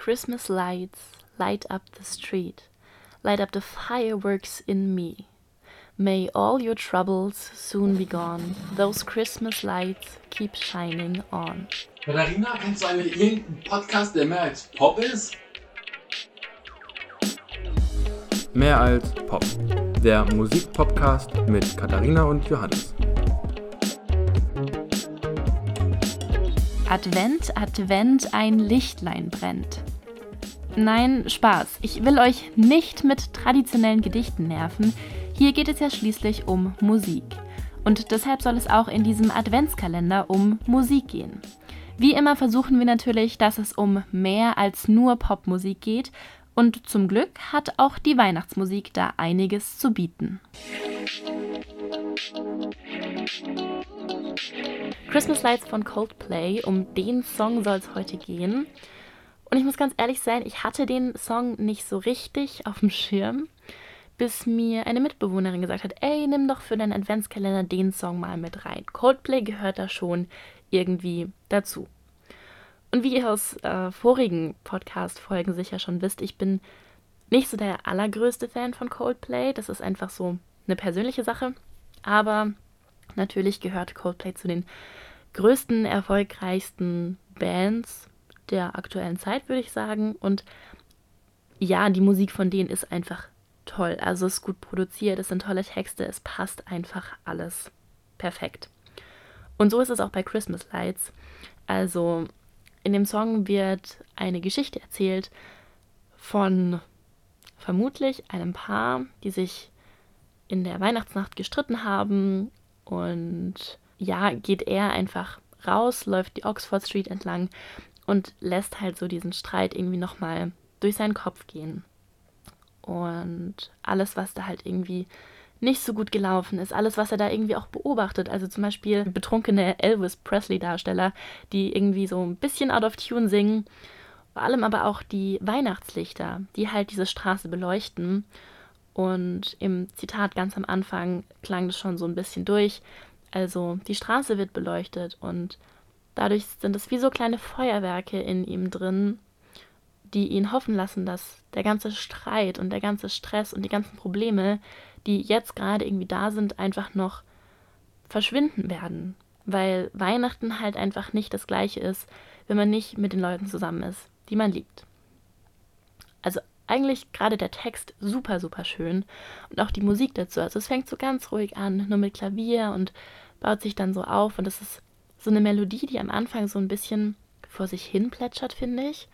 Christmas lights light up the street, light up the fireworks in me. May all your troubles soon be gone. Those Christmas lights keep shining on. Katharina, kennst du eigentlich irgendeinen Podcast, der mehr als Pop ist? Mehr als Pop. Der Musikpodcast mit Katharina und Johannes. Advent, Advent, ein Lichtlein brennt. Nein, Spaß. Ich will euch nicht mit traditionellen Gedichten nerven. Hier geht es ja schließlich um Musik. Und deshalb soll es auch in diesem Adventskalender um Musik gehen. Wie immer versuchen wir natürlich, dass es um mehr als nur Popmusik geht. Und zum Glück hat auch die Weihnachtsmusik da einiges zu bieten. Christmas Lights von Coldplay, um den Song soll es heute gehen. Und ich muss ganz ehrlich sein, ich hatte den Song nicht so richtig auf dem Schirm, bis mir eine Mitbewohnerin gesagt hat, ey, nimm doch für deinen Adventskalender den Song mal mit rein. Coldplay gehört da schon irgendwie dazu. Und wie ihr aus äh, vorigen Podcast-Folgen sicher schon wisst, ich bin nicht so der allergrößte Fan von Coldplay. Das ist einfach so eine persönliche Sache. Aber natürlich gehört Coldplay zu den größten, erfolgreichsten Bands der aktuellen Zeit, würde ich sagen. Und ja, die Musik von denen ist einfach toll. Also es ist gut produziert, es sind tolle Texte, es passt einfach alles perfekt. Und so ist es auch bei Christmas Lights. Also in dem Song wird eine Geschichte erzählt von vermutlich einem Paar, die sich in der Weihnachtsnacht gestritten haben und ja, geht er einfach raus, läuft die Oxford Street entlang und lässt halt so diesen Streit irgendwie nochmal durch seinen Kopf gehen. Und alles, was da halt irgendwie nicht so gut gelaufen ist, alles, was er da irgendwie auch beobachtet, also zum Beispiel betrunkene Elvis Presley-Darsteller, die irgendwie so ein bisschen out of tune singen, vor allem aber auch die Weihnachtslichter, die halt diese Straße beleuchten. Und im Zitat ganz am Anfang klang das schon so ein bisschen durch. Also die Straße wird beleuchtet und Dadurch sind es wie so kleine Feuerwerke in ihm drin, die ihn hoffen lassen, dass der ganze Streit und der ganze Stress und die ganzen Probleme, die jetzt gerade irgendwie da sind, einfach noch verschwinden werden. Weil Weihnachten halt einfach nicht das gleiche ist, wenn man nicht mit den Leuten zusammen ist, die man liebt. Also eigentlich gerade der Text super, super schön und auch die Musik dazu. Also es fängt so ganz ruhig an, nur mit Klavier und baut sich dann so auf und es ist so eine Melodie, die am Anfang so ein bisschen vor sich hin plätschert, finde ich.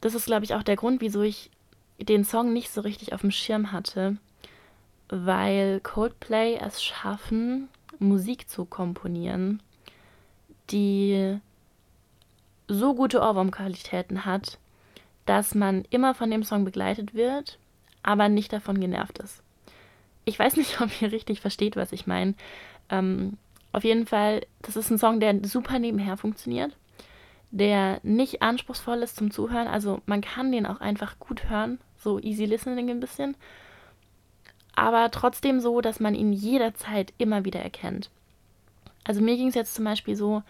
Das ist, glaube ich, auch der Grund, wieso ich den Song nicht so richtig auf dem Schirm hatte, weil Coldplay es schaffen, Musik zu komponieren, die so gute Ohrwurmqualitäten hat, dass man immer von dem Song begleitet wird, aber nicht davon genervt ist. Ich weiß nicht, ob ihr richtig versteht, was ich meine. Ähm, auf jeden Fall, das ist ein Song, der super nebenher funktioniert, der nicht anspruchsvoll ist zum Zuhören. Also man kann den auch einfach gut hören, so easy listening ein bisschen. Aber trotzdem so, dass man ihn jederzeit immer wieder erkennt. Also mir ging es jetzt zum Beispiel so,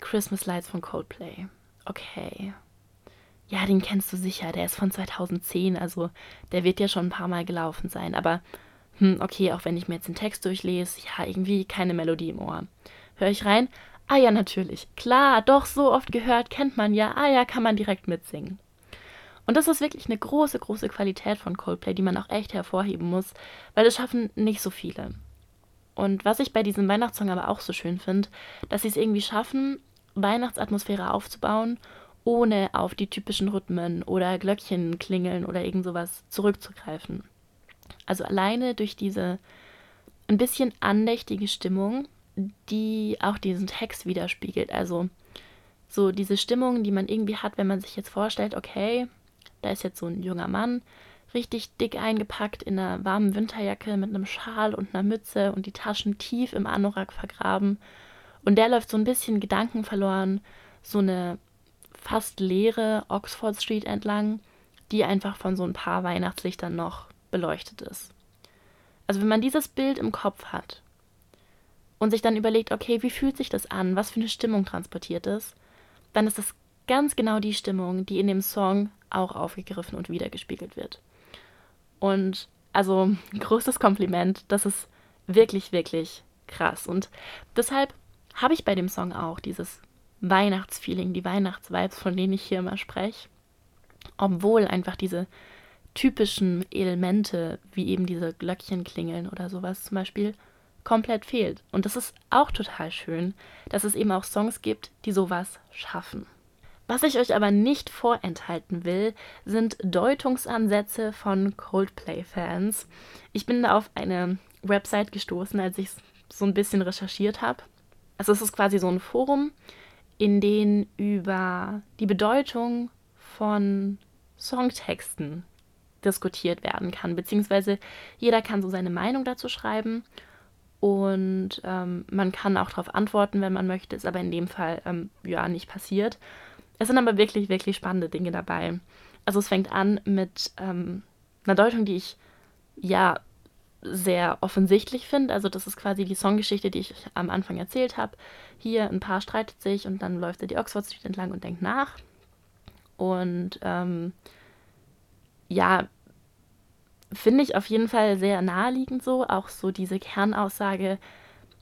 Christmas Lights von Coldplay. Okay. Ja, den kennst du sicher, der ist von 2010, also der wird ja schon ein paar Mal gelaufen sein. Aber hm, okay, auch wenn ich mir jetzt den Text durchlese, ja, irgendwie keine Melodie im Ohr. Höre ich rein? Ah ja, natürlich. Klar, doch, so oft gehört, kennt man ja. Ah ja, kann man direkt mitsingen. Und das ist wirklich eine große, große Qualität von Coldplay, die man auch echt hervorheben muss, weil es schaffen nicht so viele. Und was ich bei diesem Weihnachtssong aber auch so schön finde, dass sie es irgendwie schaffen, Weihnachtsatmosphäre aufzubauen, ohne auf die typischen Rhythmen oder Glöckchen klingeln oder irgend sowas zurückzugreifen. Also alleine durch diese ein bisschen andächtige Stimmung, die auch diesen Text widerspiegelt. Also so diese Stimmung, die man irgendwie hat, wenn man sich jetzt vorstellt, okay, da ist jetzt so ein junger Mann, richtig dick eingepackt in einer warmen Winterjacke mit einem Schal und einer Mütze und die Taschen tief im Anorak vergraben. Und der läuft so ein bisschen Gedanken verloren, so eine fast leere Oxford Street entlang, die einfach von so ein paar Weihnachtslichtern noch beleuchtet ist. Also wenn man dieses Bild im Kopf hat und sich dann überlegt, okay, wie fühlt sich das an, was für eine Stimmung transportiert ist, dann ist das ganz genau die Stimmung, die in dem Song auch aufgegriffen und wiedergespiegelt wird. Und also großes Kompliment, das ist wirklich, wirklich krass. Und deshalb habe ich bei dem Song auch dieses Weihnachtsfeeling, die Weihnachtsvibes, von denen ich hier immer spreche. Obwohl einfach diese typischen Elemente, wie eben diese Glöckchen klingeln oder sowas zum Beispiel, komplett fehlt. Und das ist auch total schön, dass es eben auch Songs gibt, die sowas schaffen. Was ich euch aber nicht vorenthalten will, sind Deutungsansätze von Coldplay-Fans. Ich bin da auf eine Website gestoßen, als ich so ein bisschen recherchiert habe. Also es ist quasi so ein Forum, in dem über die Bedeutung von Songtexten diskutiert werden kann, beziehungsweise jeder kann so seine Meinung dazu schreiben und ähm, man kann auch darauf antworten, wenn man möchte, ist aber in dem Fall ähm, ja nicht passiert. Es sind aber wirklich, wirklich spannende Dinge dabei. Also es fängt an mit ähm, einer Deutung, die ich ja sehr offensichtlich finde. Also das ist quasi die Songgeschichte, die ich am Anfang erzählt habe. Hier ein Paar streitet sich und dann läuft er die Oxford Street entlang und denkt nach. Und ähm, ja, finde ich auf jeden Fall sehr naheliegend so. Auch so diese Kernaussage,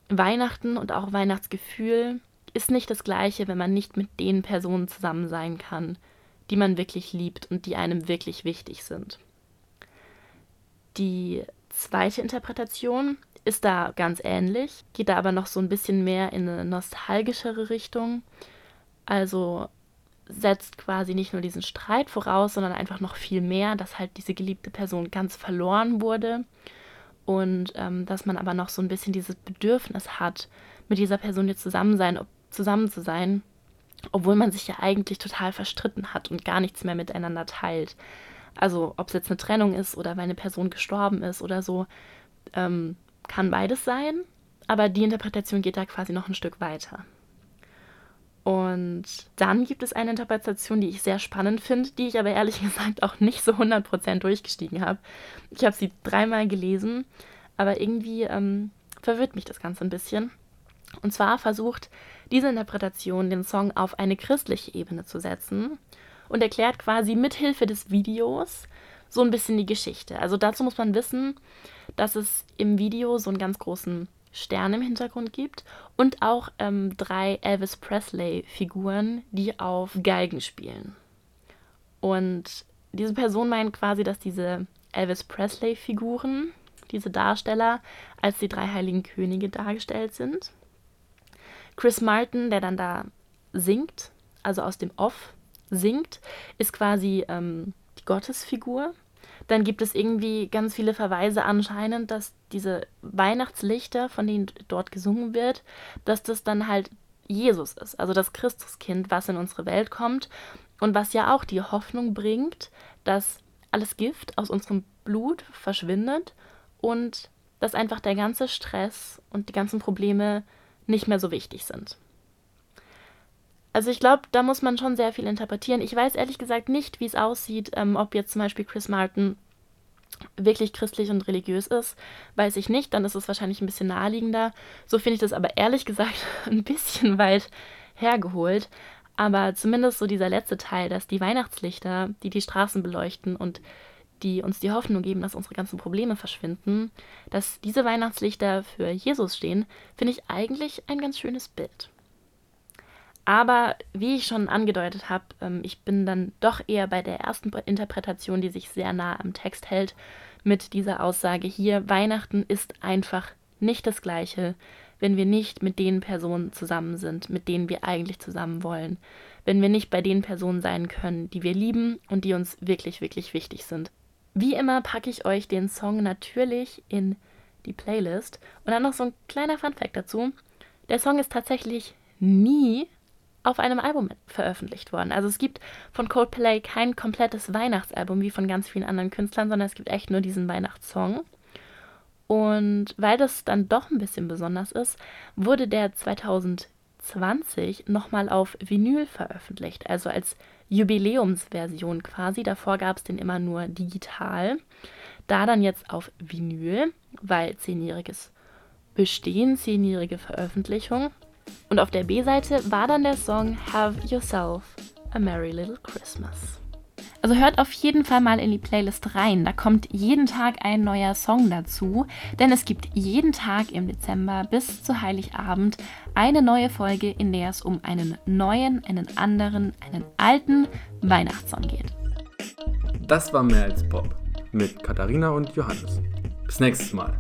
Weihnachten und auch Weihnachtsgefühl ist nicht das gleiche, wenn man nicht mit den Personen zusammen sein kann, die man wirklich liebt und die einem wirklich wichtig sind. Die zweite Interpretation ist da ganz ähnlich, geht da aber noch so ein bisschen mehr in eine nostalgischere Richtung. Also setzt quasi nicht nur diesen Streit voraus, sondern einfach noch viel mehr, dass halt diese geliebte Person ganz verloren wurde und ähm, dass man aber noch so ein bisschen dieses Bedürfnis hat, mit dieser Person jetzt zusammen, sein, zusammen zu sein, obwohl man sich ja eigentlich total verstritten hat und gar nichts mehr miteinander teilt. Also ob es jetzt eine Trennung ist oder weil eine Person gestorben ist oder so, ähm, kann beides sein, aber die Interpretation geht da quasi noch ein Stück weiter. Und dann gibt es eine Interpretation, die ich sehr spannend finde, die ich aber ehrlich gesagt auch nicht so 100% durchgestiegen habe. Ich habe sie dreimal gelesen, aber irgendwie ähm, verwirrt mich das Ganze ein bisschen. Und zwar versucht diese Interpretation den Song auf eine christliche Ebene zu setzen und erklärt quasi mithilfe des Videos so ein bisschen die Geschichte. Also dazu muss man wissen, dass es im Video so einen ganz großen Stern im Hintergrund gibt und auch ähm, drei Elvis Presley-Figuren, die auf Geigen spielen. Und diese Person meint quasi, dass diese Elvis Presley-Figuren, diese Darsteller, als die drei heiligen Könige dargestellt sind. Chris Martin, der dann da singt, also aus dem Off singt, ist quasi ähm, die Gottesfigur dann gibt es irgendwie ganz viele Verweise anscheinend, dass diese Weihnachtslichter, von denen dort gesungen wird, dass das dann halt Jesus ist, also das Christuskind, was in unsere Welt kommt und was ja auch die Hoffnung bringt, dass alles Gift aus unserem Blut verschwindet und dass einfach der ganze Stress und die ganzen Probleme nicht mehr so wichtig sind. Also ich glaube, da muss man schon sehr viel interpretieren. Ich weiß ehrlich gesagt nicht, wie es aussieht, ähm, ob jetzt zum Beispiel Chris Martin wirklich christlich und religiös ist, weiß ich nicht. Dann ist es wahrscheinlich ein bisschen naheliegender. So finde ich das aber ehrlich gesagt ein bisschen weit hergeholt. Aber zumindest so dieser letzte Teil, dass die Weihnachtslichter, die die Straßen beleuchten und die uns die Hoffnung geben, dass unsere ganzen Probleme verschwinden, dass diese Weihnachtslichter für Jesus stehen, finde ich eigentlich ein ganz schönes Bild. Aber wie ich schon angedeutet habe, ähm, ich bin dann doch eher bei der ersten Interpretation, die sich sehr nah am Text hält, mit dieser Aussage hier, Weihnachten ist einfach nicht das gleiche, wenn wir nicht mit den Personen zusammen sind, mit denen wir eigentlich zusammen wollen, wenn wir nicht bei den Personen sein können, die wir lieben und die uns wirklich, wirklich wichtig sind. Wie immer packe ich euch den Song natürlich in die Playlist und dann noch so ein kleiner Funfact dazu. Der Song ist tatsächlich nie auf einem Album veröffentlicht worden. Also es gibt von Coldplay kein komplettes Weihnachtsalbum wie von ganz vielen anderen Künstlern, sondern es gibt echt nur diesen Weihnachtssong. Und weil das dann doch ein bisschen besonders ist, wurde der 2020 nochmal auf Vinyl veröffentlicht, also als Jubiläumsversion quasi. Davor gab es den immer nur digital. Da dann jetzt auf Vinyl, weil zehnjähriges Bestehen, zehnjährige Veröffentlichung. Und auf der B-Seite war dann der Song Have Yourself A Merry Little Christmas. Also hört auf jeden Fall mal in die Playlist rein. Da kommt jeden Tag ein neuer Song dazu, denn es gibt jeden Tag im Dezember bis zu Heiligabend eine neue Folge, in der es um einen neuen, einen anderen, einen alten Weihnachtssong geht. Das war mehr als Pop mit Katharina und Johannes. Bis nächstes Mal.